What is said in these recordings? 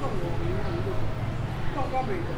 Không có người yêu.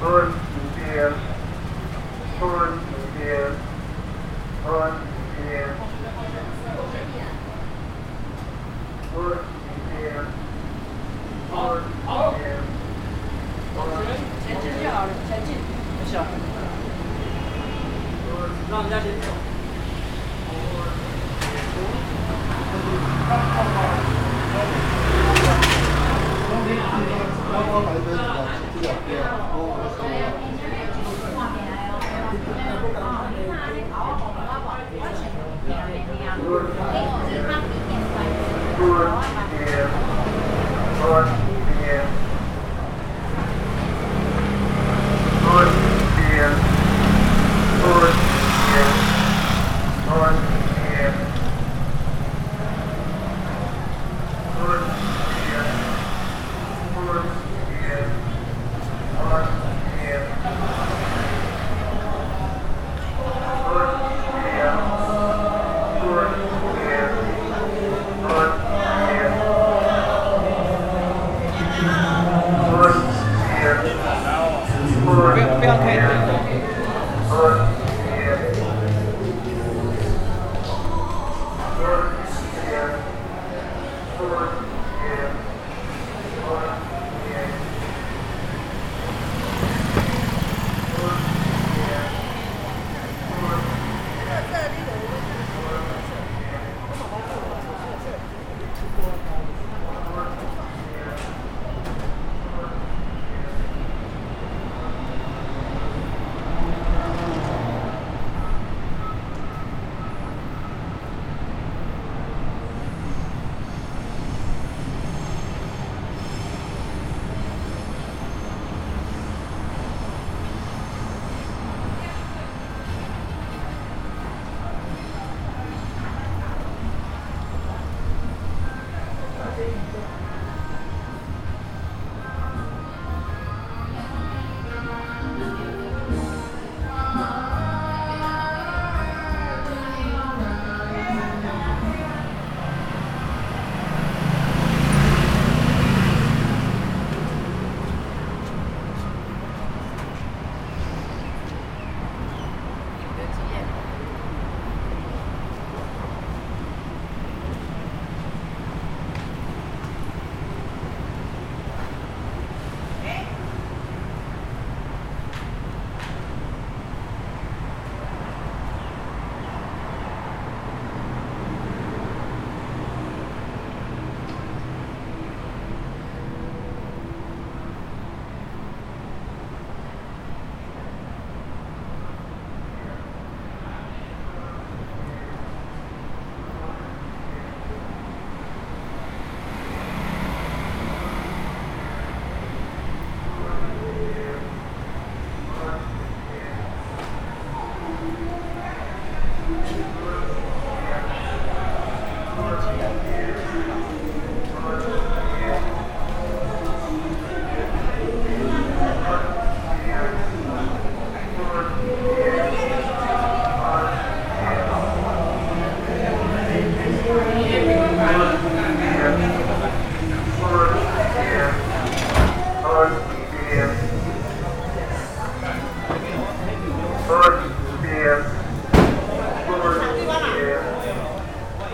恩无边，恩无边，恩无边，恩无边，恩无边。好，好，前进，前进，前进，不行，让人家先走。你好家还搞什么网？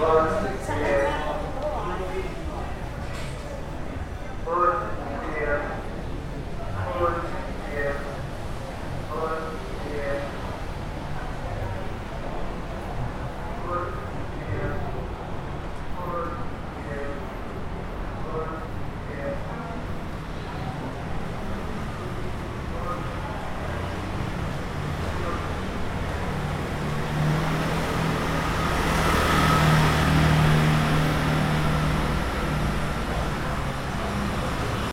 Clark.